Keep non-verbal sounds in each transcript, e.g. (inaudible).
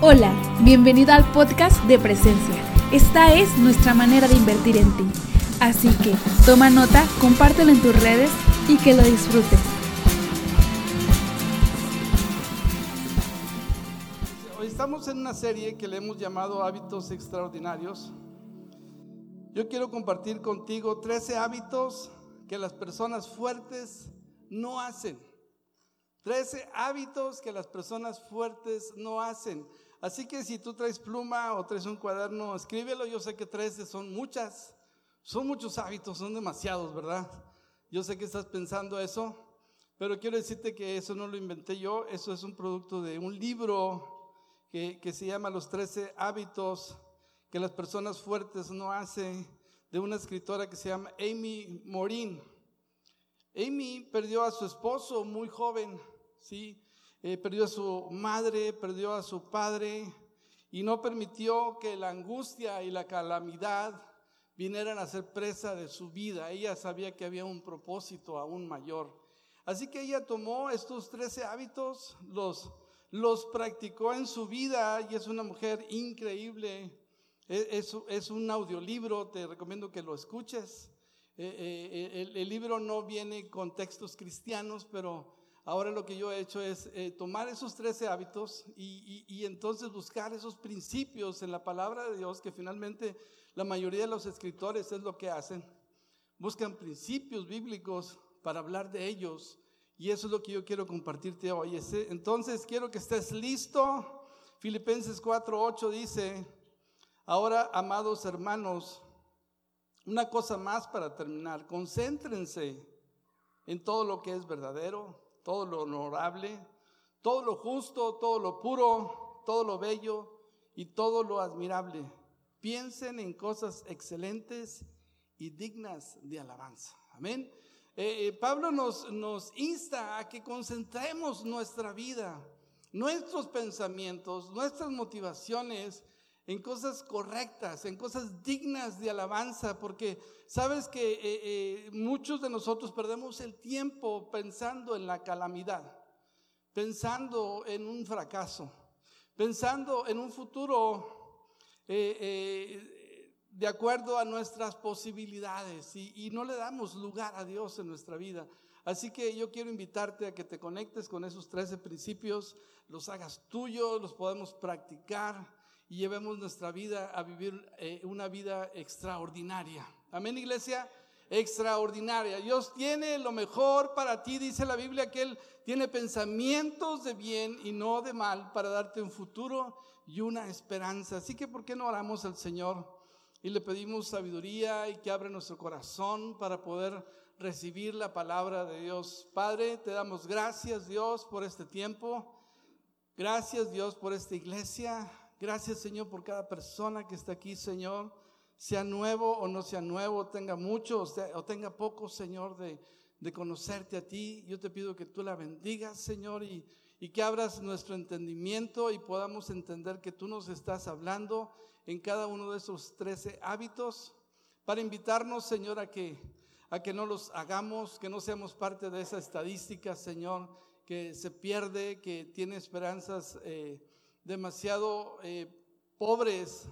Hola, bienvenido al podcast de Presencia. Esta es nuestra manera de invertir en ti. Así que toma nota, compártelo en tus redes y que lo disfrutes. Hoy estamos en una serie que le hemos llamado Hábitos Extraordinarios. Yo quiero compartir contigo 13 hábitos que las personas fuertes no hacen. 13 hábitos que las personas fuertes no hacen. Así que si tú traes pluma o traes un cuaderno, escríbelo. Yo sé que 13 son muchas, son muchos hábitos, son demasiados, ¿verdad? Yo sé que estás pensando eso, pero quiero decirte que eso no lo inventé yo, eso es un producto de un libro que, que se llama Los 13 hábitos que las personas fuertes no hacen, de una escritora que se llama Amy Morin. Amy perdió a su esposo muy joven, ¿sí? Eh, perdió a su madre, perdió a su padre y no permitió que la angustia y la calamidad vinieran a ser presa de su vida. Ella sabía que había un propósito aún mayor. Así que ella tomó estos 13 hábitos, los, los practicó en su vida y es una mujer increíble. E, es, es un audiolibro, te recomiendo que lo escuches. Eh, eh, el, el libro no viene con textos cristianos, pero Ahora lo que yo he hecho es eh, tomar esos 13 hábitos y, entonces buscar esos principios en la palabra de Dios, que finalmente la mayoría de los escritores es lo que hacen. Buscan principios bíblicos para hablar de ellos. Y eso es lo que yo quiero compartirte hoy. Entonces quiero que estés listo. Filipenses 4:8 dice, ahora amados hermanos, una cosa más para terminar, concéntrense en todo lo que es verdadero todo lo honorable, todo lo justo, todo lo puro, todo lo bello y todo lo admirable. Piensen en cosas excelentes y dignas de alabanza. Amén. Eh, eh, Pablo nos, nos insta a que concentremos nuestra vida, nuestros pensamientos, nuestras motivaciones en cosas correctas, en cosas dignas de alabanza, porque sabes que eh, eh, muchos de nosotros perdemos el tiempo pensando en la calamidad, pensando en un fracaso, pensando en un futuro eh, de acuerdo a nuestras posibilidades y, y no le damos lugar a Dios en nuestra vida. Así que yo quiero invitarte a que te conectes con esos 13 principios, los hagas tuyos, los podemos practicar y llevemos nuestra vida a vivir eh, una vida extraordinaria. Amén, iglesia. Extraordinaria. Dios tiene lo mejor para ti, dice la Biblia, que Él tiene pensamientos de bien y no de mal para darte un futuro y una esperanza. Así que, ¿por qué no oramos al Señor y le pedimos sabiduría y que abra nuestro corazón para poder recibir la palabra de Dios? Padre, te damos gracias, Dios, por este tiempo. Gracias, Dios, por esta iglesia. Gracias, Señor, por cada persona que está aquí, Señor. Sea nuevo o no sea nuevo, tenga mucho o, tenga poco, Señor, de, conocerte a ti. Yo te pido que tú la bendigas, Señor, y, y que abras nuestro entendimiento y podamos entender que tú nos estás hablando en cada uno de esos 13 hábitos para invitarnos, Señor, a que, a que no los hagamos, que no seamos parte de esa estadística, Señor, que se pierde, que tiene esperanzas. Eh, demasiado eh, pobres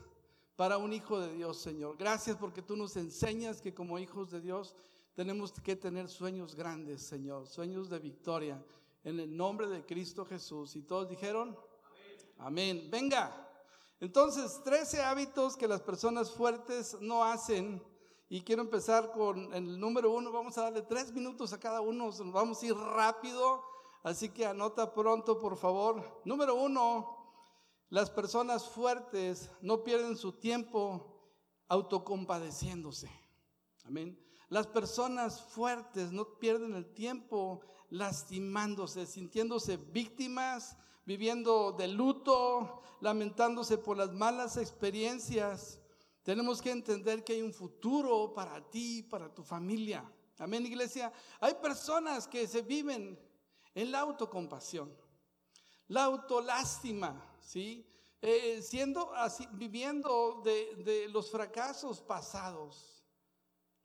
para un hijo de Dios, Señor. Gracias porque tú nos enseñas que como hijos de Dios tenemos que tener sueños grandes, Señor, sueños de victoria. En el nombre de Cristo Jesús. Y todos dijeron, amén. Venga. Entonces, 13 hábitos que las personas fuertes no hacen. Y quiero empezar con el número uno. Vamos a darle tres minutos a cada uno. Vamos a ir rápido. Así que anota pronto, por favor. Número uno, las personas fuertes no pierden su tiempo autocompadeciéndose. Amén. Las personas fuertes no pierden el tiempo lastimándose, sintiéndose víctimas, viviendo de luto, lamentándose por las malas experiencias. Tenemos que entender que hay un futuro para ti, para tu familia. Amén, iglesia. Hay personas que se viven en la autocompasión, la autolástima, ¿sí? Eh, siendo así, viviendo de, los fracasos pasados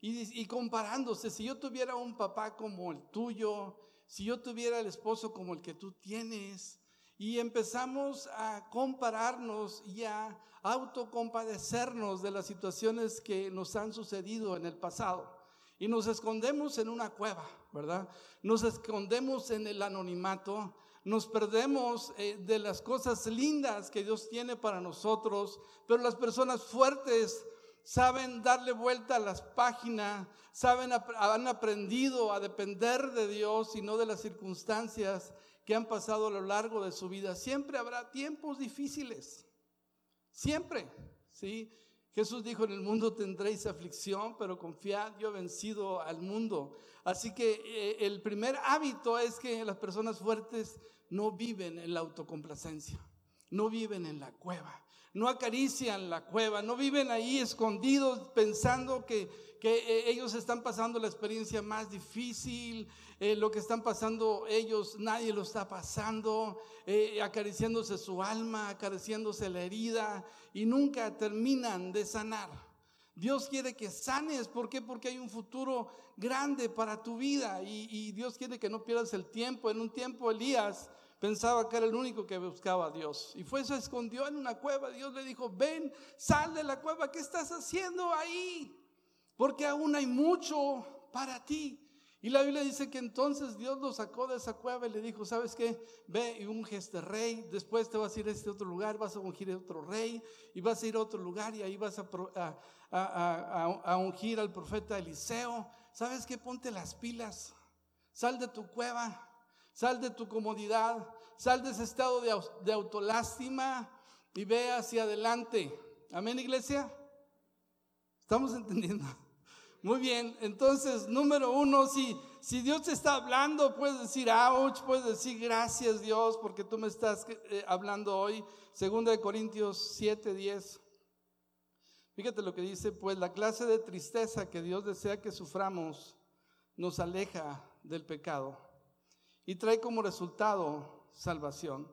y, y, comparándose, si yo tuviera un papá como el tuyo, si yo tuviera el esposo como el que tú tienes, y empezamos a compararnos y a autocompadecernos de las situaciones que nos han sucedido en el pasado. Y nos escondemos en una cueva, ¿verdad? Nos escondemos en el anonimato, nos perdemos eh, de las cosas lindas que Dios tiene para nosotros, pero las personas fuertes saben darle vuelta a las páginas, saben, han aprendido a depender de Dios y no de las circunstancias que han pasado a lo largo de su vida. Siempre habrá tiempos difíciles, siempre, ¿sí? Jesús dijo, en el mundo tendréis aflicción, pero confiad, yo he vencido al mundo. Así que eh, el primer hábito es que las personas fuertes no viven en la autocomplacencia, no viven en la cueva, no acarician la cueva, no viven ahí escondidos pensando que, que eh, ellos están pasando la experiencia más difícil, eh, lo que están pasando ellos, nadie lo está pasando, eh, acariciándose su alma, acariciándose la herida y nunca terminan de sanar. Dios quiere que sanes, ¿por qué? Porque hay un futuro grande para tu vida y, y Dios quiere que no pierdas el tiempo. En un tiempo Elías pensaba que era el único que buscaba a Dios. Y fue, se escondió en una cueva. Dios le dijo, ven, sal de la cueva, ¿qué estás haciendo ahí? Porque aún hay mucho para ti. Y la Biblia dice que entonces Dios lo sacó de esa cueva y le dijo, ¿sabes qué? Ve y unge este rey, después te vas a ir a este otro lugar, vas a ungir a otro rey y vas a ir a otro lugar y ahí vas a, a, ungir al profeta Eliseo. ¿Sabes qué? Ponte las pilas, sal de tu cueva, sal de tu comodidad, sal de ese estado de, de autolástima y ve hacia adelante. Amén, iglesia. ¿Estamos entendiendo? (laughs) Muy bien, entonces, número uno, si, si Dios te está hablando, puedes decir, ouch, puedes decir, gracias Dios, porque tú me estás eh, hablando hoy. Segunda de Corintios 7, 10. Fíjate lo que dice, pues la clase de tristeza que Dios desea que suframos nos aleja del pecado y trae como resultado salvación.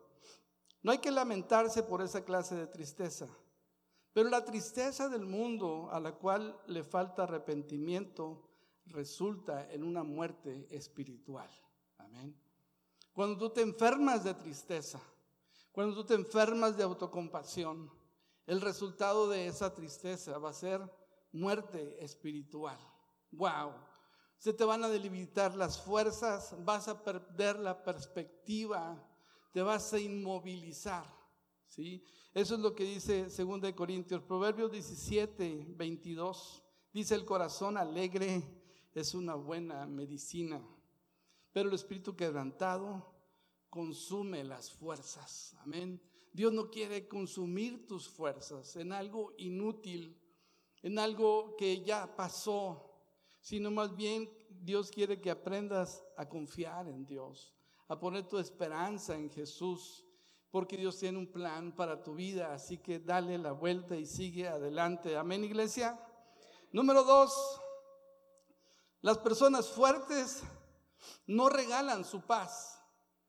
No hay que lamentarse por esa clase de tristeza pero la tristeza del mundo a la cual le falta arrepentimiento resulta en una muerte espiritual. Amén. Cuando tú te enfermas de tristeza, cuando tú te enfermas de autocompasión, el resultado de esa tristeza va a ser muerte espiritual. Wow. Se te van a debilitar las fuerzas, vas a perder la perspectiva, te vas a inmovilizar. ¿sí? Eso es lo que dice 2 Corintios, Proverbios 17, 22. Dice el corazón alegre es una buena medicina, pero el espíritu quebrantado consume las fuerzas. Amén. Dios no quiere consumir tus fuerzas en algo inútil, en algo que ya pasó, sino más bien Dios quiere que aprendas a confiar en Dios, a poner tu esperanza en Jesús porque Dios tiene un plan para tu vida, así que dale la vuelta y sigue adelante. Amén, iglesia. Número dos, las personas fuertes no regalan su paz.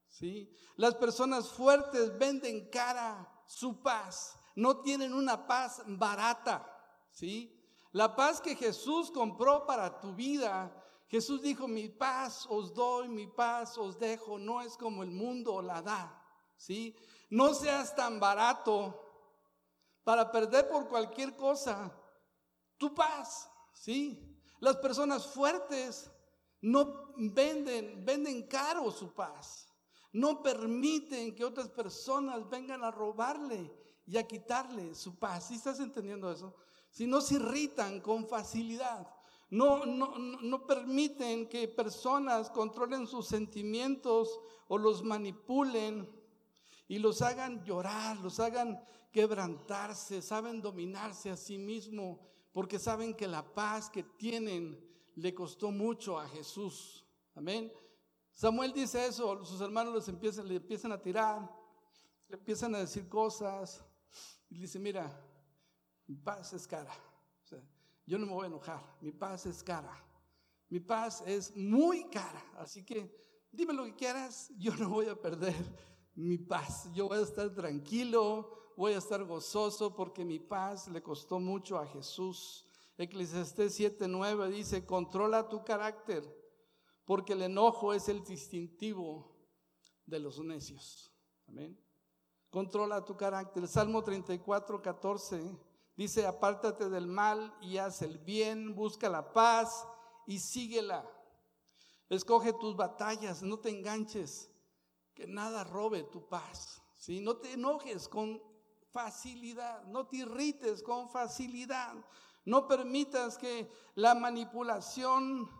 ¿sí? Las personas fuertes venden cara su paz, no tienen una paz barata. ¿sí? La paz que Jesús compró para tu vida, Jesús dijo, mi paz os doy, mi paz os dejo, no es como el mundo la da. ¿sí? No seas tan barato para perder por cualquier cosa tu paz, ¿sí? Las personas fuertes no venden, venden caro su paz. No permiten que otras personas vengan a robarle y a quitarle su paz. ¿Sí estás entendiendo eso? Si no se irritan con facilidad. No, no, no, permiten que personas controlen sus sentimientos o los manipulen y los hagan llorar, los hagan quebrantarse, saben dominarse a sí mismo, porque saben que la paz que tienen le costó mucho a Jesús. Amén. Samuel dice eso, sus hermanos les empiezan, le empiezan a tirar, le empiezan a decir cosas, y dice, mira, mi paz es cara. yo no me voy a enojar, mi paz es cara. Mi paz es muy cara, así que dime lo que quieras, yo no voy a perder mi paz. Yo voy a estar tranquilo, voy a estar gozoso porque mi paz le costó mucho a Jesús. Eclesiastés 7:9 dice, controla tu carácter, porque el enojo es el distintivo de los necios. Amén. controla tu carácter. Salmo 34, 14 dice, apártate del mal y haz el bien, busca la paz y síguela. Escoge tus batallas, no te enganches, que nada robe tu paz. ¿sí? No te enojes con facilidad, no te irrites con facilidad. No permitas que la manipulación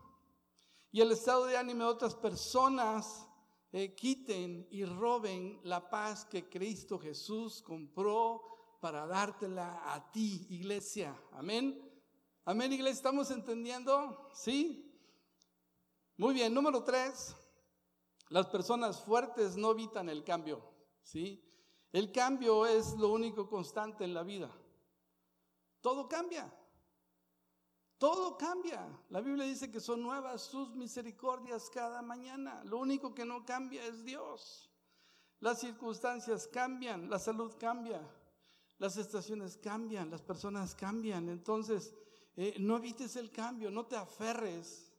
y el estado de ánimo de otras personas eh, quiten y roben la paz que Cristo Jesús compró para dártela a ti, iglesia. Amén. Amén, iglesia. ¿Estamos entendiendo? ¿Sí? Muy bien. Número tres. Las personas fuertes no evitan el cambio. ¿Sí? El cambio es lo único constante en la vida. Todo cambia. Todo cambia. La Biblia dice que son nuevas sus misericordias cada mañana. Lo único que no cambia es Dios. Las circunstancias cambian, la salud cambia, las estaciones cambian, las personas cambian. Entonces, eh, no evites el cambio, no te aferres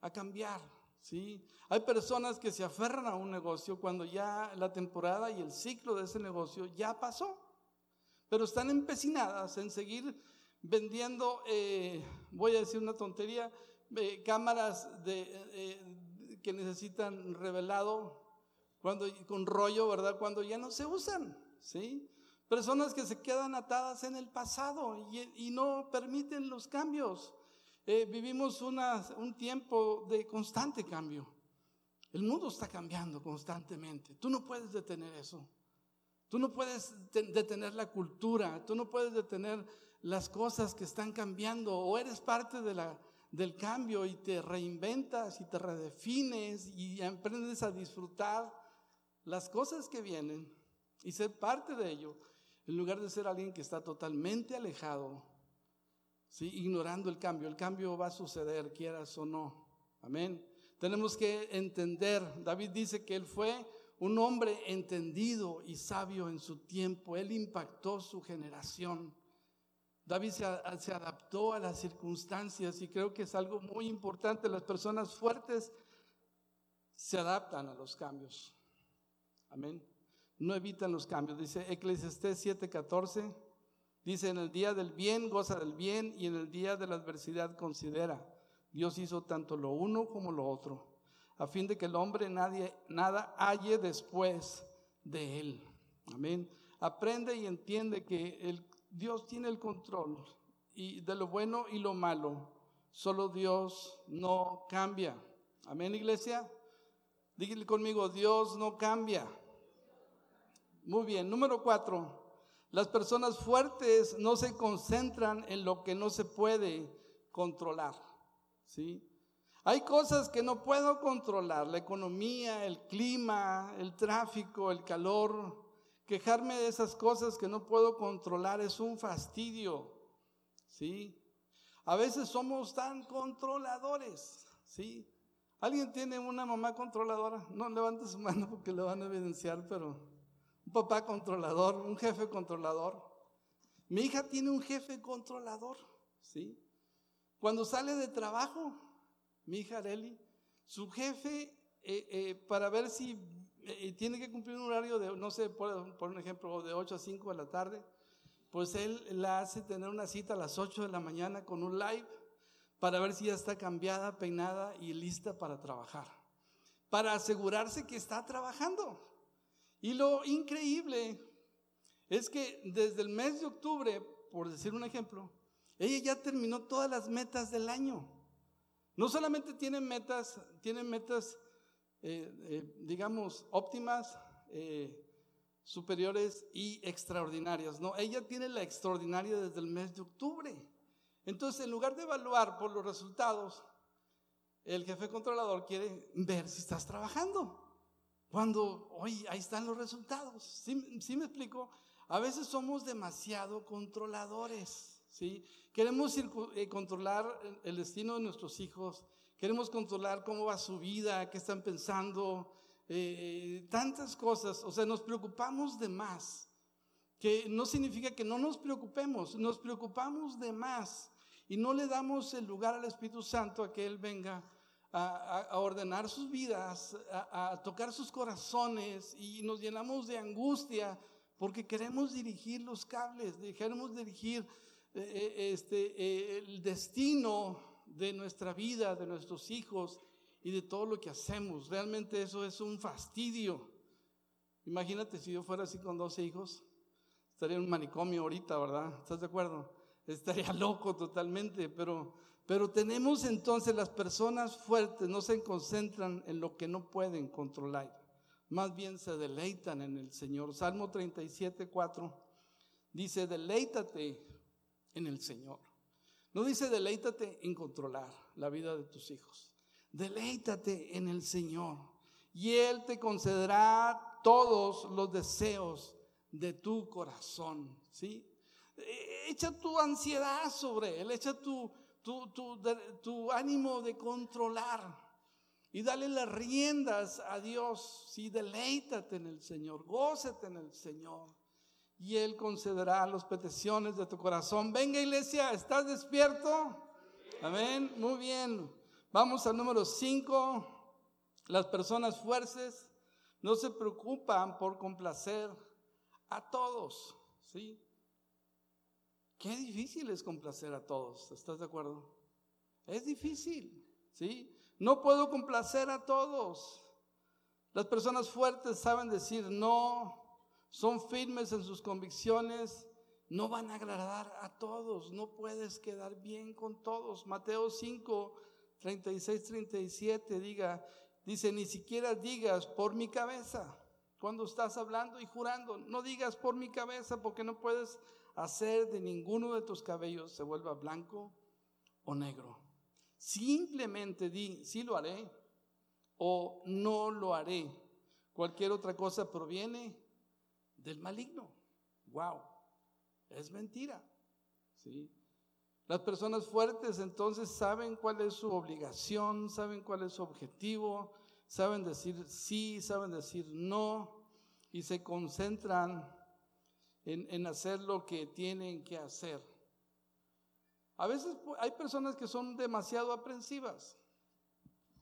a cambiar. ¿sí? Hay personas que se aferran a un negocio cuando ya la temporada y el ciclo de ese negocio ya pasó, pero están empecinadas en seguir vendiendo, eh, voy a decir una tontería, eh, cámaras que necesitan revelado cuando, con rollo, ¿verdad? Cuando ya no se usan, ¿sí? Personas que se quedan atadas en el pasado y, no permiten los cambios. vivimos un tiempo de constante cambio. El mundo está cambiando constantemente. Tú no puedes detener eso. Tú no puedes detener la cultura. Tú no puedes detener las cosas que están cambiando o eres parte de la, del cambio y te reinventas y te redefines y aprendes a disfrutar las cosas que vienen y ser parte de ello, en lugar de ser alguien que está totalmente alejado, ¿sí? ignorando el cambio. El cambio va a suceder, quieras o no. Amén. Tenemos que entender, David dice que él fue un hombre entendido y sabio en su tiempo, él impactó su generación. David se, adaptó a las circunstancias y creo que es algo muy importante. Las personas fuertes se adaptan a los cambios. Amén. No evitan los cambios. Dice Eclesiastés 7:14. Dice, en el día del bien goza del bien y en el día de la adversidad considera. Dios hizo tanto lo uno como lo otro, a fin de que el hombre nadie, nada halle después de él. Amén. Aprende y entiende que el Dios tiene el control y de lo bueno y lo malo. Solo Dios no cambia. Amén, iglesia. Dígale conmigo, Dios no cambia. Muy bien, número cuatro. Las personas fuertes no se concentran en lo que no se puede controlar. ¿sí? Hay cosas que no puedo controlar, la economía, el clima, el tráfico, el calor, Quejarme de esas cosas que no puedo controlar es un fastidio, ¿sí? A veces somos tan controladores, ¿sí? ¿Alguien tiene una mamá controladora? No levante su mano porque le van a evidenciar, pero papá controlador, un jefe controlador. Mi hija tiene un jefe controlador, ¿sí? Cuando sale de trabajo, mi hija Areli, su jefe, eh, eh, para ver si y tiene que cumplir un horario de, no sé, por, por, un ejemplo, de 8 a 5 de la tarde, pues él la hace tener una cita a las 8 de la mañana con un live para ver si ya está cambiada, peinada y lista para trabajar, para asegurarse que está trabajando. Y lo increíble es que desde el mes de octubre, por decir un ejemplo, ella ya terminó todas las metas del año. No solamente tiene metas, tiene metas eh, eh, digamos, óptimas, eh, superiores y extraordinarias. No, ella tiene la extraordinaria desde el mes de octubre. Entonces, en lugar de evaluar por los resultados, el jefe controlador quiere ver si estás trabajando. Cuando, oye, ahí están los resultados. ¿Sí, ¿Sí, me explico? A veces somos demasiado controladores, ¿sí? Queremos controlar el destino de nuestros hijos, Queremos controlar cómo va su vida, qué están pensando, eh, tantas cosas. O sea, nos preocupamos de más. Que no significa que no nos preocupemos, nos preocupamos de más y no le damos el lugar al Espíritu Santo a que Él venga a, ordenar sus vidas, a, tocar sus corazones y nos llenamos de angustia porque queremos dirigir los cables, queremos dirigir eh, eh, este, eh, el destino de nuestra vida, de nuestros hijos y de todo lo que hacemos. Realmente eso es un fastidio. Imagínate si yo fuera así con 12 hijos, estaría en un manicomio ahorita, ¿verdad? ¿Estás de acuerdo? Estaría (laughs) loco totalmente, pero, pero tenemos entonces las personas fuertes, no se concentran en lo que no pueden controlar, más bien se deleitan en el Señor. Salmo 37, 4 dice, deleítate en el Señor. No dice deleítate en controlar la vida de tus hijos. Deleítate en el Señor y Él te concederá todos los deseos de tu corazón. ¿sí? E, echa tu ansiedad sobre Él, echa tu, tu, tu, ánimo de controlar y dale las riendas a Dios. Sí, deleítate en el Señor, gócete en el Señor y Él concederá las peticiones de tu corazón. Venga iglesia, ¿estás despierto? Amén, muy bien. Vamos al número 5. Las personas fuertes no se preocupan por complacer a todos, ¿sí? Qué difícil es complacer a todos, ¿estás de acuerdo? Es difícil, ¿sí? No puedo complacer a todos. Las personas fuertes saben decir no, son firmes en sus convicciones, no van a agradar a todos, no puedes quedar bien con todos. Mateo 5, 36, 37 diga, dice, ni siquiera digas por mi cabeza. Cuando estás hablando y jurando, no digas por mi cabeza porque no puedes hacer de ninguno de tus cabellos se vuelva blanco o negro. Simplemente di, sí lo haré o no lo haré. Cualquier otra cosa proviene del maligno. Wow, es mentira. ¿sí? Las personas fuertes entonces saben cuál es su obligación, saben cuál es su objetivo, saben decir sí, saben decir no y se concentran en, hacer lo que tienen que hacer. A veces hay personas que son demasiado aprensivas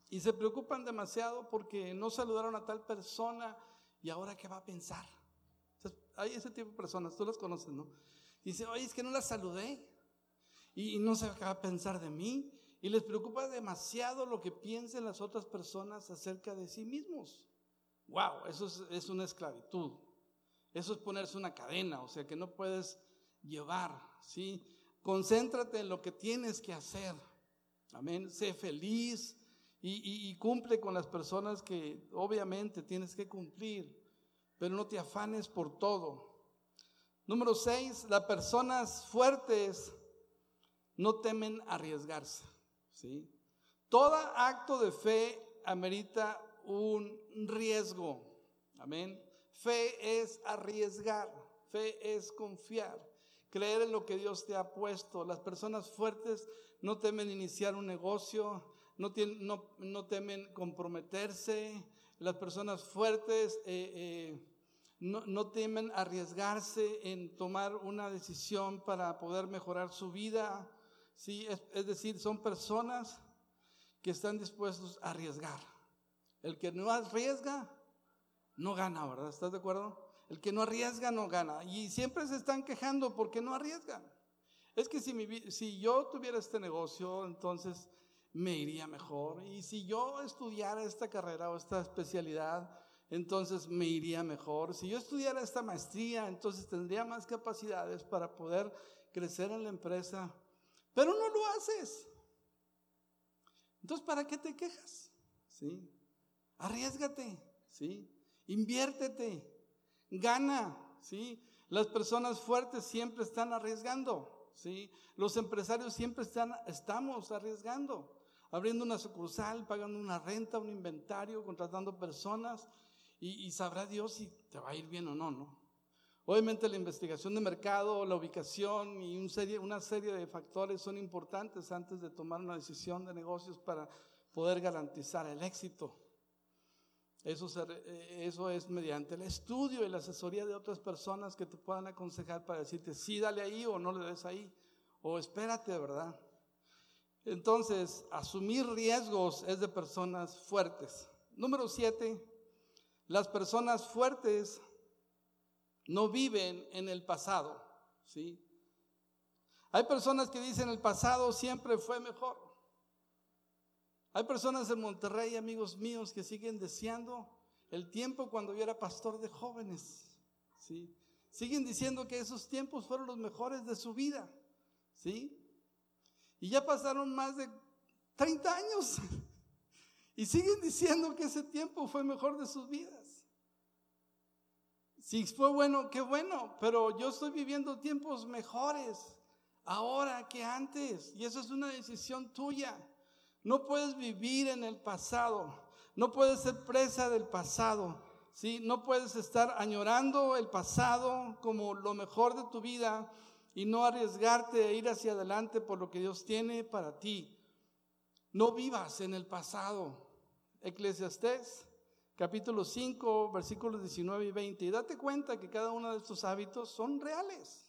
y se preocupan demasiado porque no saludaron a tal persona y ahora qué va a pensar hay ese tipo de personas, tú las conoces, ¿no? Dice, oye, es que no las saludé. Y, no se acaba de pensar de mí. Y les preocupa demasiado lo que piensen las otras personas acerca de sí mismos. Wow, eso es, es una esclavitud. Eso es ponerse una cadena, o sea que no puedes llevar, ¿sí? Concéntrate en lo que tienes que hacer. Amén. Sé feliz y, cumple con las personas que obviamente tienes que cumplir pero no te afanes por todo. Número seis, las personas fuertes no temen arriesgarse. ¿sí? Todo acto de fe amerita un riesgo. Amén. Fe es arriesgar, fe es confiar, creer en lo que Dios te ha puesto. Las personas fuertes no temen iniciar un negocio, no, temen comprometerse. Las personas fuertes eh, eh, no, temen arriesgarse en tomar una decisión para poder mejorar su vida. ¿sí? Es, decir, son personas que están dispuestos a arriesgar. El que no arriesga, no gana, ¿verdad? ¿Estás de acuerdo? El que no arriesga, no gana. Y siempre se están quejando porque no arriesgan. Es que si, yo tuviera este negocio, entonces me iría mejor. Y si yo estudiara esta carrera o esta especialidad, entonces me iría mejor. Si yo estudiara esta maestría, entonces tendría más capacidades para poder crecer en la empresa. Pero no lo haces. Entonces, ¿para qué te quejas? ¿Sí? Arriesgate, ¿sí? Inviértete, gana, ¿sí? Las personas fuertes siempre están arriesgando, ¿sí? Los empresarios siempre están, estamos arriesgando, abriendo una sucursal, pagando una renta, un inventario, contratando personas, y, sabrá Dios si te va a ir bien o no, ¿no? Obviamente la investigación de mercado, la ubicación y una serie de factores son importantes antes de tomar una decisión de negocios para poder garantizar el éxito. Eso, eso es mediante el estudio y la asesoría de otras personas que te puedan aconsejar para decirte sí, dale ahí o no le des ahí, o espérate, ¿verdad? Entonces, asumir riesgos es de personas fuertes. Número siete, las personas fuertes no viven en el pasado, ¿sí? Hay personas que dicen el pasado siempre fue mejor. Hay personas en Monterrey, amigos míos, que siguen deseando el tiempo cuando yo era pastor de jóvenes, ¿sí? Siguen diciendo que esos tiempos fueron los mejores de su vida, ¿sí? Y ya pasaron más de 30 años (laughs) y siguen diciendo que ese tiempo fue mejor de sus vidas. Si fue bueno, qué bueno, pero yo estoy viviendo tiempos mejores ahora que antes y eso es una decisión tuya. No puedes vivir en el pasado, no puedes ser presa del pasado. ¿sí? No puedes estar añorando el pasado como lo mejor de tu vida y no arriesgarte a ir hacia adelante por lo que Dios tiene para ti. No vivas en el pasado. Eclesiastés capítulo 5, versículos 19 y 20. Y date cuenta que cada uno de estos hábitos son reales.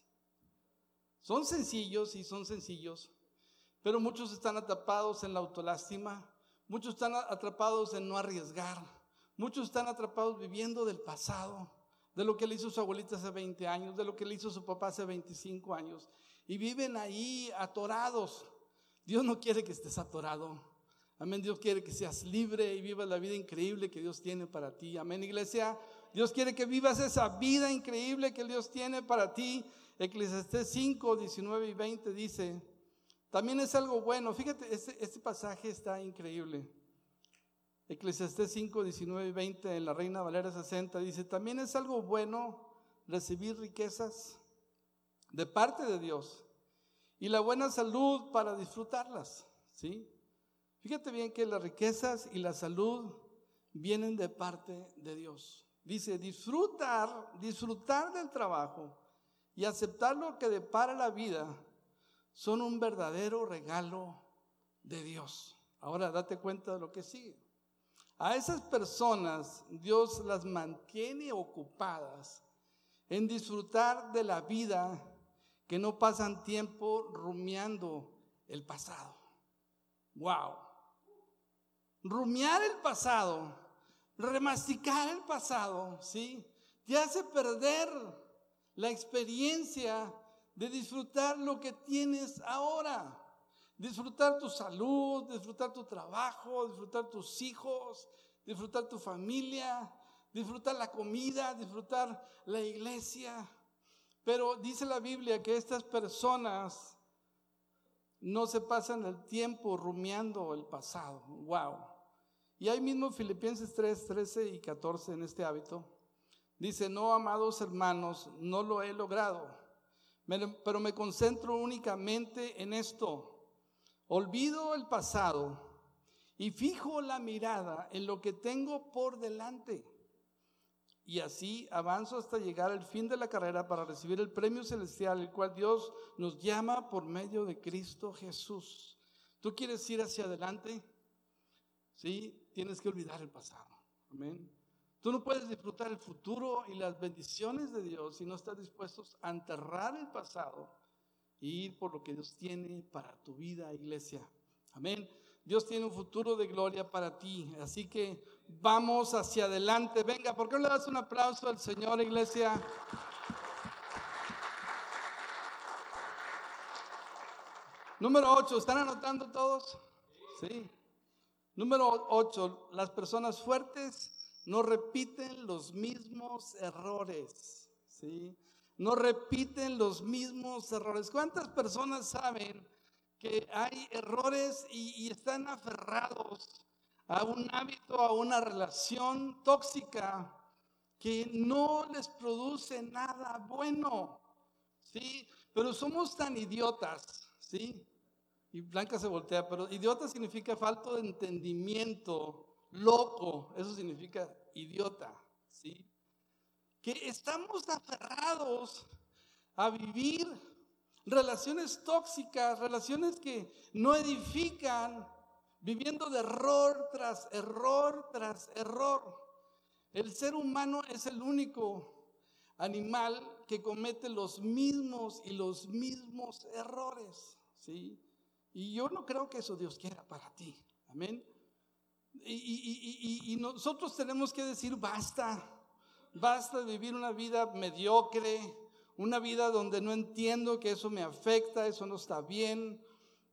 Son sencillos y son sencillos, pero muchos están atrapados en la autolástima, muchos están atrapados en no arriesgar, muchos están atrapados viviendo del pasado de lo que le hizo su abuelita hace 20 años, de lo que le hizo su papá hace 25 años. Y viven ahí atorados. Dios no quiere que estés atorado. Amén. Dios quiere que seas libre y vivas la vida increíble que Dios tiene para ti. Amén, iglesia. Dios quiere que vivas esa vida increíble que Dios tiene para ti. Eclesiastés 5, 19 y 20 dice, también es algo bueno. Fíjate, este, pasaje está increíble. Eclesiastés 5, 19 y 20 en la Reina Valera 60 dice, también es algo bueno recibir riquezas de parte de Dios y la buena salud para disfrutarlas, ¿sí? Fíjate bien que las riquezas y la salud vienen de parte de Dios. Dice, disfrutar, disfrutar del trabajo y aceptar lo que depara la vida son un verdadero regalo de Dios. Ahora date cuenta de lo que sigue. A esas personas Dios las mantiene ocupadas en disfrutar de la vida que no pasan tiempo rumiando el pasado. Wow. Rumiar el pasado, remasticar el pasado, ¿sí? Te hace perder la experiencia de disfrutar lo que tienes ahora. Disfrutar tu salud, disfrutar tu trabajo, disfrutar tus hijos, disfrutar tu familia, disfrutar la comida, disfrutar la iglesia. Pero dice la Biblia que estas personas no se pasan el tiempo rumiando el pasado. Wow. Y ahí mismo Filipenses 3, 13 y 14 en este hábito. Dice, no, amados hermanos, no lo he logrado, pero me concentro únicamente en esto Olvido el pasado y fijo la mirada en lo que tengo por delante. Y así avanzo hasta llegar al fin de la carrera para recibir el premio celestial, el cual Dios nos llama por medio de Cristo Jesús. ¿Tú quieres ir hacia adelante? Sí, tienes que olvidar el pasado. Amén. Tú no puedes disfrutar el futuro y las bendiciones de Dios si no estás dispuesto a enterrar el pasado y ir por lo que Dios tiene para tu vida, iglesia. Amén. Dios tiene un futuro de gloria para ti. Así que vamos hacia adelante. Venga, ¿por qué no le das un aplauso al Señor, iglesia? Número 8, ¿están anotando todos? Sí. Número 8, las personas fuertes no repiten los mismos errores. ¿Sí? no repiten los mismos errores. ¿Cuántas personas saben que hay errores y, están aferrados a un hábito, a una relación tóxica que no les produce nada bueno? ¿Sí? Pero somos tan idiotas, ¿sí? Y Blanca se voltea, pero idiota significa falto de entendimiento, loco, eso significa idiota, ¿sí? que estamos aferrados a vivir relaciones tóxicas, relaciones que no edifican, viviendo de error tras error tras error. El ser humano es el único animal que comete los mismos y los mismos errores, ¿sí? Y yo no creo que eso Dios quiera para ti. Amén. Y, nosotros tenemos que decir, basta, basta de vivir una vida mediocre, una vida donde no entiendo que eso me afecta, eso no está bien.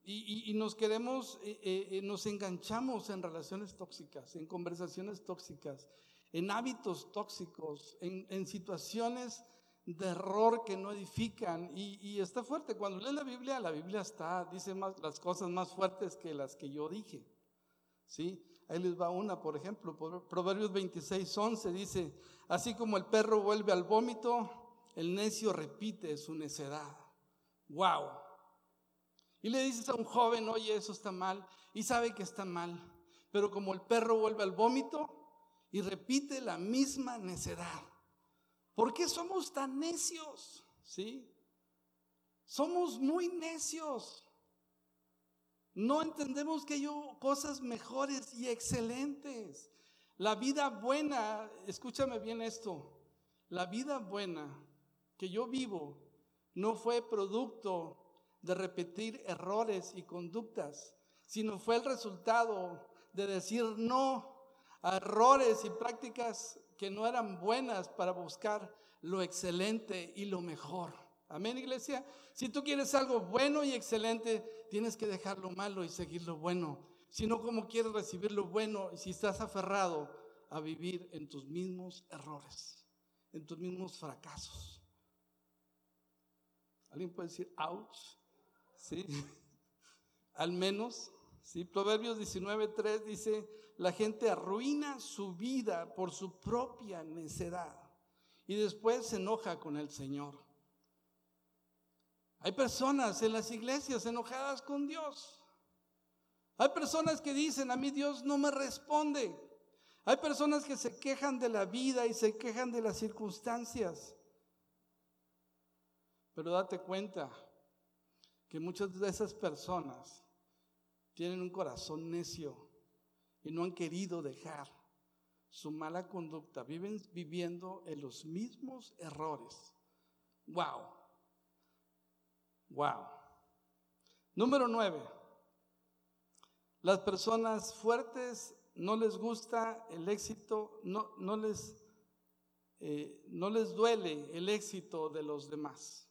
Y, nos queremos, eh, eh, eh, nos enganchamos en relaciones tóxicas, en conversaciones tóxicas, en hábitos tóxicos, en, situaciones de error que no edifican. Y, está fuerte. Cuando lees la Biblia, la Biblia está, dice más, las cosas más fuertes que las que yo dije. ¿Sí? Ahí les va una, por ejemplo, Proverbios 26, 11 dice, así como el perro vuelve al vómito, el necio repite su necedad. ¡Wow! Y le dices a un joven, oye, eso está mal, y sabe que está mal, pero como el perro vuelve al vómito y repite la misma necedad. ¿Por qué somos tan necios? ¿Sí? Somos muy necios. No entendemos que hay cosas mejores y excelentes. La vida buena, escúchame bien esto, la vida buena que yo vivo no fue producto de repetir errores y conductas, sino fue el resultado de decir no a errores y prácticas que no eran buenas para buscar lo excelente y lo mejor. Amén, iglesia. Si tú quieres algo bueno y excelente, tienes que dejar lo malo y seguir lo bueno. Si no, ¿cómo quieres recibir lo bueno si estás aferrado a vivir en tus mismos errores, en tus mismos fracasos? ¿Alguien puede decir, ouch? ¿Sí? (laughs) Al menos, ¿sí? Proverbios 19.3 dice, la gente arruina su vida por su propia necedad y después se enoja con el Señor. Hay personas en las iglesias enojadas con Dios. Hay personas que dicen, a mí Dios no me responde. Hay personas que se quejan de la vida y se quejan de las circunstancias. Pero date cuenta que muchas de esas personas tienen un corazón necio y no han querido dejar su mala conducta. Viven viviendo en los mismos errores. Wow. Wow. Número nueve. Las personas fuertes no les gusta el éxito, no, no, les, eh, no les duele el éxito de los demás.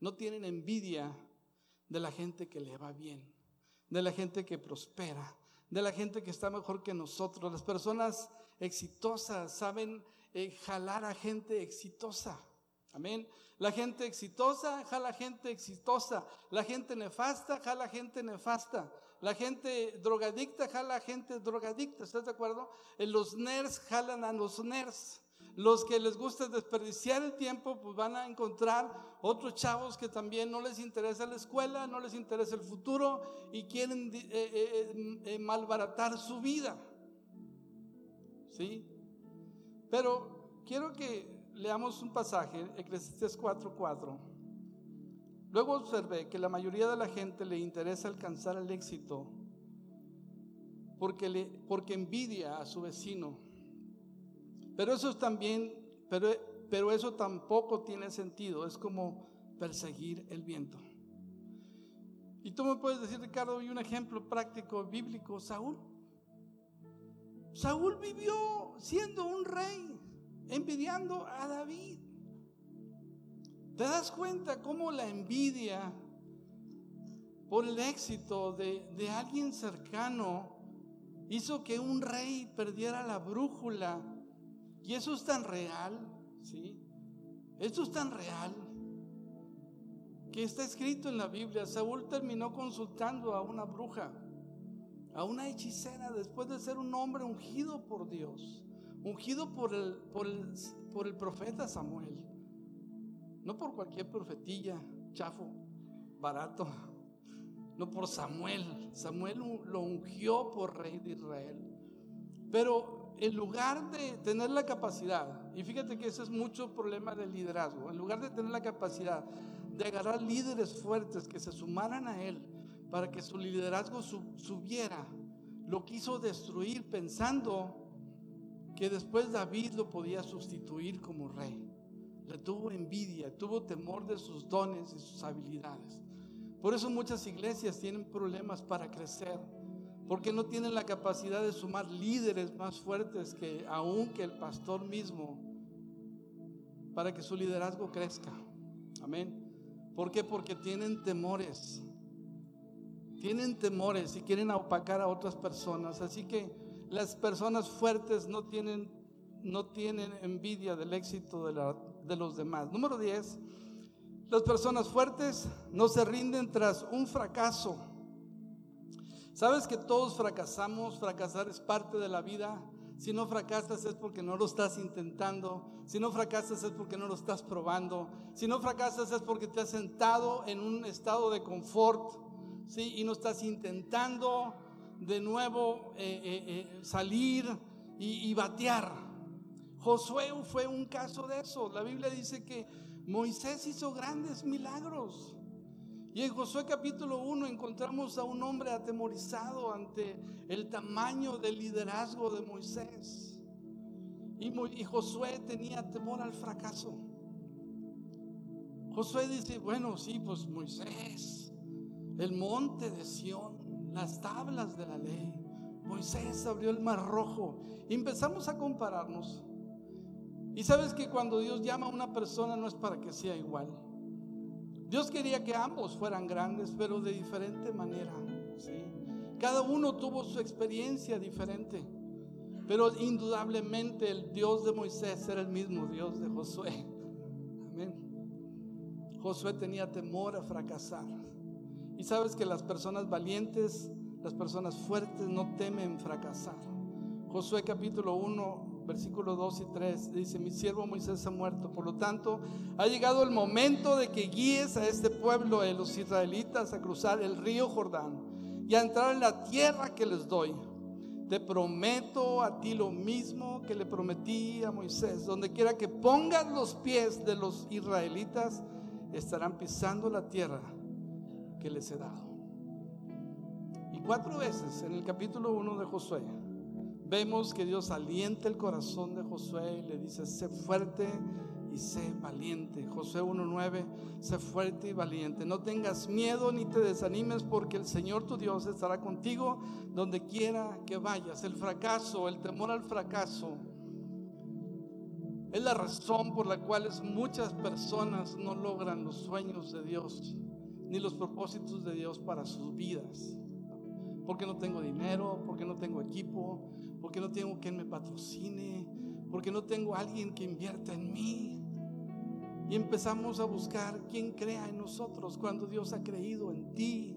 No tienen envidia de la gente que le va bien, de la gente que prospera, de la gente que está mejor que nosotros. Las personas exitosas saben eh, jalar a gente exitosa. Amén. La gente exitosa jala gente exitosa. La gente nefasta jala gente nefasta. La gente drogadicta jala gente drogadicta. ¿Estás de acuerdo? Eh, los nerds jalan a los nerds. Los que les gusta desperdiciar el tiempo, pues van a encontrar otros chavos que también no les interesa la escuela, no les interesa el futuro y quieren eh, eh, malbaratar su vida. ¿Sí? Pero quiero que leamos un pasaje, Eclesiastes 4:4. Luego observé que la mayoría de la gente le interesa alcanzar el éxito porque, le, porque envidia a su vecino. Pero eso también, pero, pero eso tampoco tiene sentido. Es como perseguir el viento. Y tú me puedes decir, Ricardo, y un ejemplo práctico bíblico, Saúl. Saúl vivió siendo un rey envidiando a David. ¿Te das cuenta cómo la envidia por el éxito de, de alguien cercano hizo que un rey perdiera la brújula? Y eso es tan real, ¿sí? Esto es tan real que está escrito en la Biblia. Saúl terminó consultando a una bruja, a una hechicera, después de ser un hombre ungido por Dios ungido por el, por el, profeta Samuel. No por cualquier profetilla, chafo, barato. No por Samuel. Samuel lo ungió por rey de Israel. Pero en lugar de tener la capacidad, y fíjate que ese es mucho problema del liderazgo, en lugar de tener la capacidad de agarrar líderes fuertes que se sumaran a él para que su liderazgo subiera, lo quiso destruir pensando que después David lo podía sustituir como rey. Le tuvo envidia, tuvo temor de sus dones y sus habilidades. Por eso muchas iglesias tienen problemas para crecer, porque no tienen la capacidad de sumar líderes más fuertes que aún que el pastor mismo, para que su liderazgo crezca. Amén. ¿Por qué? Porque tienen temores. Tienen temores y quieren opacar a otras personas. Así que las personas fuertes no tienen, no tienen envidia del éxito de, de los demás. Número 10. Las personas fuertes no se rinden tras un fracaso. ¿Sabes que todos fracasamos? Fracasar es parte de la vida. Si no fracasas es porque no lo estás intentando. Si no fracasas es porque no lo estás probando. Si no fracasas es porque te has sentado en un estado de confort. ¿sí? Y no estás intentando de nuevo eh, eh, eh, salir y, batear. Josué fue un caso de eso. La Biblia dice que Moisés hizo grandes milagros. Y en Josué capítulo 1 encontramos a un hombre atemorizado ante el tamaño del liderazgo de Moisés. Y, Josué tenía temor al fracaso. Josué dice, bueno, sí, pues Moisés, el monte de Sión, las tablas de la ley. Moisés abrió el mar rojo. Y empezamos a compararnos. Y sabes que cuando Dios llama a una persona no es para que sea igual. Dios quería que ambos fueran grandes, pero de diferente manera. Cada uno tuvo su experiencia diferente. Pero indudablemente el Dios de Moisés era el mismo Dios de Josué. Amén. Josué tenía temor a fracasar. Y sabes que las personas valientes, las personas fuertes no temen fracasar. Josué capítulo 1, versículos 2 y 3, dice, mi siervo Moisés ha muerto, por lo tanto, ha llegado el momento de que guíes a este pueblo, de los israelitas, a cruzar el río Jordán y a entrar en la tierra que les doy. Te prometo a ti lo mismo que le prometí a Moisés, donde quiera que pongas los pies de los israelitas, estarán pisando la tierra que les he dado. Y cuatro veces en el capítulo 1 de Josué, vemos que Dios alienta el corazón de Josué y le dice, sé fuerte y sé valiente. Josué 1.9, sé fuerte y valiente. No tengas miedo ni te desanimes porque el Señor tu Dios estará contigo donde quiera que vayas. El fracaso, el temor al fracaso, es la razón por la cual muchas personas no logran los sueños de Dios ni los propósitos de Dios para sus vidas. Porque no tengo dinero, porque no tengo equipo, porque no tengo quien me patrocine, porque no tengo alguien que invierta en mí. Y empezamos a buscar quien crea en nosotros cuando Dios ha creído en ti.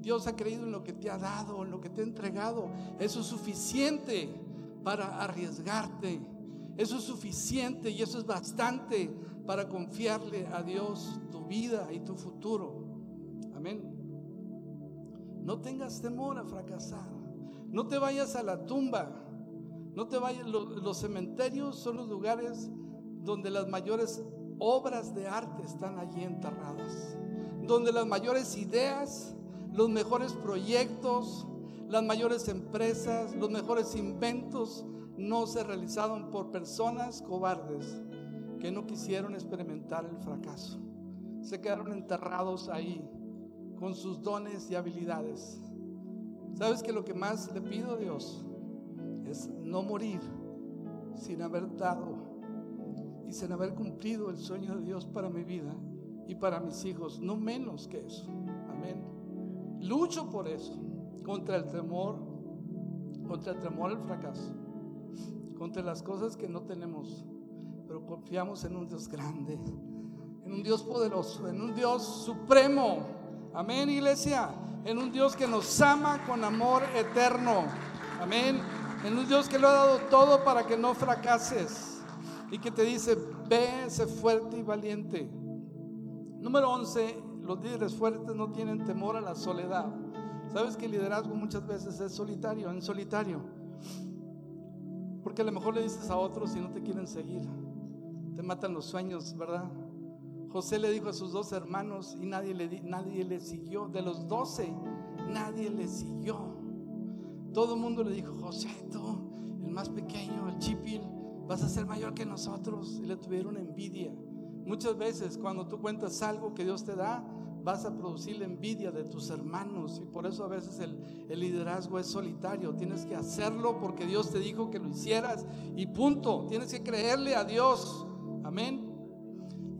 Dios ha creído en lo que te ha dado, en lo que te ha entregado. Eso es suficiente para arriesgarte. Eso es suficiente y eso es bastante para confiarle a Dios tu vida y tu futuro. Amén. No tengas temor a fracasar. No te vayas a la tumba. No te vayas. Los, cementerios son los lugares donde las mayores obras de arte están allí enterradas. Donde las mayores ideas, los mejores proyectos, las mayores empresas, los mejores inventos no se realizaron por personas cobardes que no quisieron experimentar el fracaso. Se quedaron enterrados ahí con sus dones y habilidades. ¿Sabes que lo que más le pido a Dios es no morir sin haber dado y sin haber cumplido el sueño de Dios para mi vida y para mis hijos? No menos que eso. Amén. Lucho por eso, contra el temor, contra el temor al fracaso, contra las cosas que no tenemos, pero confiamos en un Dios grande, en un Dios poderoso, en un Dios supremo. Amén, iglesia en un Dios que nos ama con amor eterno. Amén. En un Dios que lo ha dado todo para que no fracases y que te dice, ve, sé fuerte y valiente. Número 11, los líderes fuertes no tienen temor a la soledad. Sabes que el liderazgo muchas veces es solitario, en solitario. Porque a lo mejor le dices a otros y no te quieren seguir. Te matan los sueños, ¿verdad? José le dijo a sus dos hermanos y nadie le, nadie le siguió. De los doce, nadie le siguió. Todo el mundo le dijo, José, tú, el más pequeño, el chipil, vas a ser mayor que nosotros. Y le tuvieron envidia. Muchas veces cuando tú cuentas algo que Dios te da, vas a producir la envidia de tus hermanos y por eso a veces el, el, liderazgo es solitario. Tienes que hacerlo porque Dios te dijo que lo hicieras y punto. Tienes que creerle a Dios. Amén.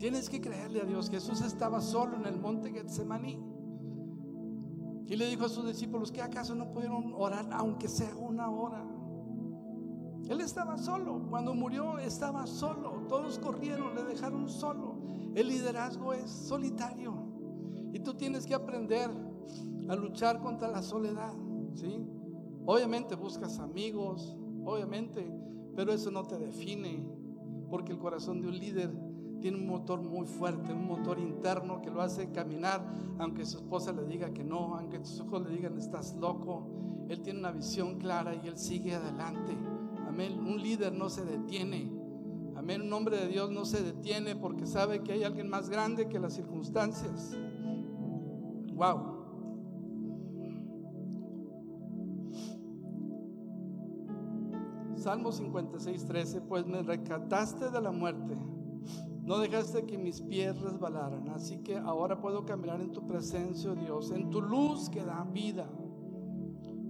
Tienes que creerle a Dios. Jesús estaba solo en el monte Getsemaní y le dijo a sus discípulos que acaso no pudieron orar aunque sea una hora. Él estaba solo. Cuando murió estaba solo. Todos corrieron, le dejaron solo. El liderazgo es solitario. Y tú tienes que aprender a luchar contra la soledad, ¿sí? Obviamente buscas amigos, obviamente, pero eso no te define, porque el corazón de un líder tiene un motor muy fuerte, un motor interno que lo hace caminar, aunque su esposa le diga que no, aunque tus hijos le digan estás loco, él tiene una visión clara y él sigue adelante. Amén. Un líder no se detiene. Amén. Un hombre de Dios no se detiene porque sabe que hay alguien más grande que las circunstancias. Wow. Salmo 56, 13, pues me rescataste de la muerte, no dejaste que mis pies resbalaran, así que ahora puedo caminar en tu presencia, oh Dios, en tu luz que da vida.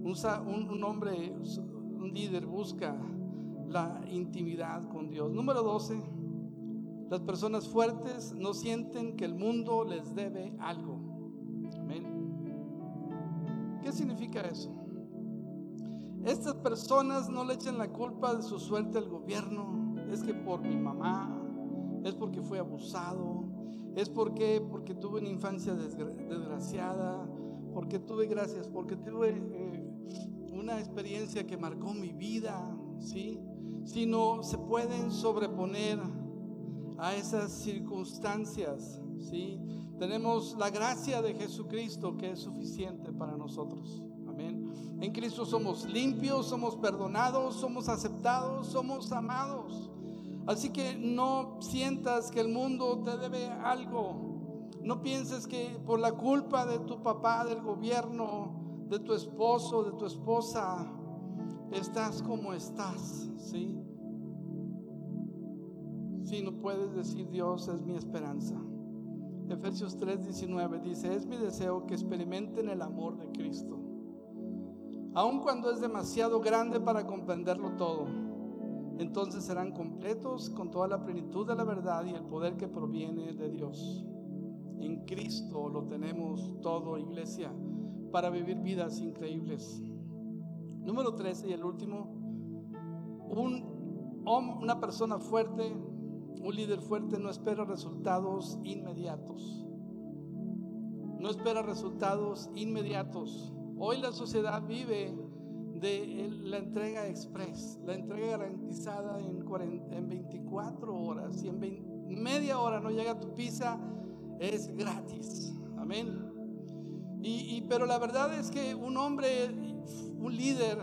Un, un hombre, un líder busca la intimidad con Dios. Número 12, las personas fuertes no sienten que el mundo les debe algo. ¿Qué significa eso? Estas personas no le echan la culpa de su suerte al gobierno. Es que por mi mamá, es porque fue abusado, es porque, porque tuve una infancia desgraciada, porque tuve gracias, porque tuve eh, una experiencia que marcó mi vida, ¿sí? Sino se pueden sobreponer a esas circunstancias, ¿sí? Tenemos la gracia de Jesucristo que es suficiente para nosotros. Amén. En Cristo somos limpios, somos perdonados, somos aceptados, somos amados. Así que no sientas que el mundo te debe algo. No pienses que por la culpa de tu papá, del gobierno, de tu esposo, de tu esposa, estás como estás, ¿sí? Si no puedes decir Dios es mi esperanza. Efesios 3:19 dice, es mi deseo que experimenten el amor de Cristo, aun cuando es demasiado grande para comprenderlo todo. Entonces serán completos con toda la plenitud de la verdad y el poder que proviene de Dios. En Cristo lo tenemos todo, iglesia, para vivir vidas increíbles. Número 13 y el último, un, una persona fuerte un líder fuerte no espera resultados inmediatos. No espera resultados inmediatos. Hoy la sociedad vive de la entrega express, la entrega garantizada en, en 24 horas. Si en media hora no llega tu pizza, es gratis. Amén. Y, y, pero la verdad es que un hombre, un líder,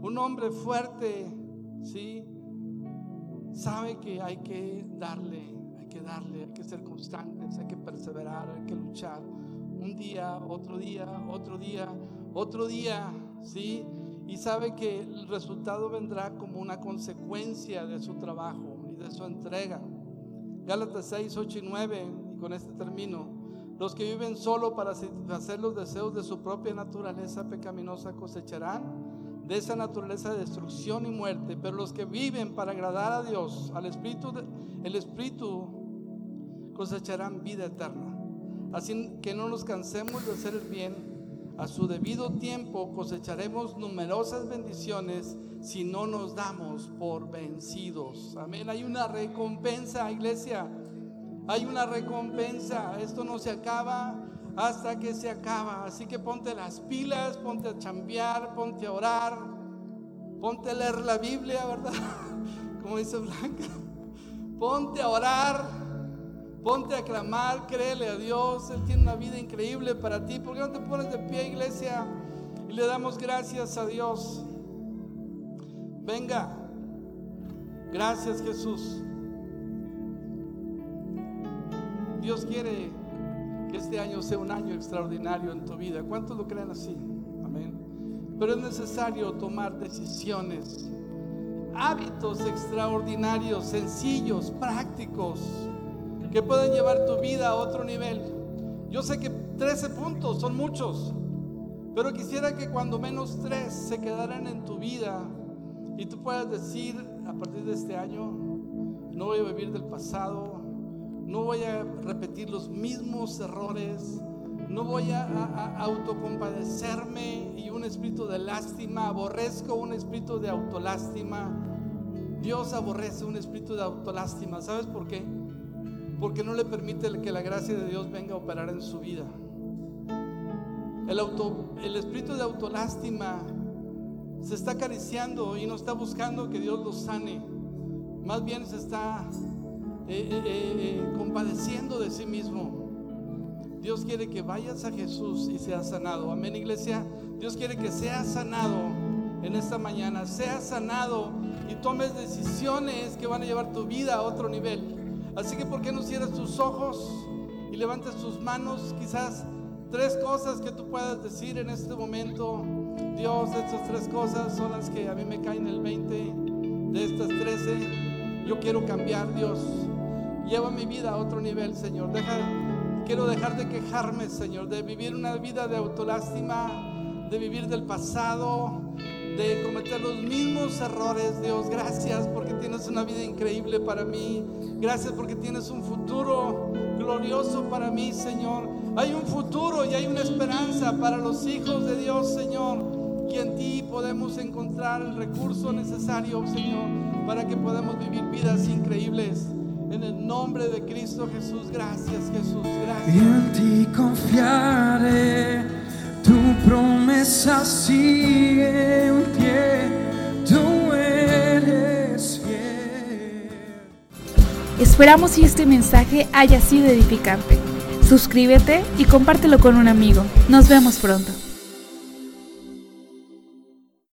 un hombre fuerte, ¿sí? sabe que hay que darle, hay que darle, hay que ser constantes, hay que perseverar, hay que luchar. Un día, otro día, otro día, otro día, ¿sí? Y sabe que el resultado vendrá como una consecuencia de su trabajo y de su entrega. Gálatas 6, 8 y 9, y con este termino. Los que viven solo para satisfacer los deseos de su propia naturaleza pecaminosa cosecharán de esa naturaleza de destrucción y muerte, pero los que viven para agradar a Dios, al Espíritu, el Espíritu cosecharán vida eterna. Así que no nos cansemos de hacer el bien. A su debido tiempo cosecharemos numerosas bendiciones si no nos damos por vencidos. Amén. Hay una recompensa, iglesia. Hay una recompensa. Esto no se acaba hasta que se acaba. Así que ponte las pilas, ponte a chambear, ponte a orar, ponte a leer la Biblia, ¿verdad? (laughs) Como dice Blanca. Ponte a orar, ponte a clamar, créele a Dios. Él tiene una vida increíble para ti. ¿Por qué no te pones de pie, iglesia? Y le damos gracias a Dios. Venga. Gracias, Jesús. Dios quiere este año sea un año extraordinario en tu vida. ¿Cuántos lo creen así? Amén. Pero es necesario tomar decisiones, hábitos extraordinarios, sencillos, prácticos, que puedan llevar tu vida a otro nivel. Yo sé que 13 puntos son muchos, pero quisiera que cuando menos tres se quedaran en tu vida y tú puedas decir a partir de este año, no voy a vivir del pasado, no voy a repetir los mismos errores, no voy a, autocompadecerme y un espíritu de lástima, aborrezco un espíritu de autolástima. Dios aborrece un espíritu de autolástima. ¿Sabes por qué? Porque no le permite que la gracia de Dios venga a operar en su vida. El, espíritu de autolástima se está acariciando y no está buscando que Dios lo sane. Más bien se está eh, eh, eh, compadeciendo de sí mismo. Dios quiere que vayas a Jesús y seas sanado. Amén, iglesia. Dios quiere que seas sanado en esta mañana. Seas sanado y tomes decisiones que van a llevar tu vida a otro nivel. Así que, ¿por qué no cierras tus ojos y levantas tus manos? Quizás tres cosas que tú puedas decir en este momento. Dios, estas tres cosas son las que a mí me caen el 20 de estas 13. Yo quiero cambiar, Dios. Lleva mi vida a otro nivel, Señor. Quiero dejar de quejarme, Señor, de vivir una vida de autolástima, de vivir del pasado, de cometer los mismos errores, Dios. Gracias porque tienes una vida increíble para mí. Gracias porque tienes un futuro glorioso para mí, Señor. Hay un futuro y hay una esperanza para los hijos de Dios, Señor. Y en ti podemos encontrar el recurso necesario, Señor, para que podamos vivir vidas increíbles. En el nombre de Cristo Jesús, gracias Jesús, gracias. Y en ti confiaré, tu promesa sigue en pie, tú eres fiel. Esperamos si este mensaje haya sido edificante. Suscríbete y compártelo con un amigo. Nos vemos pronto.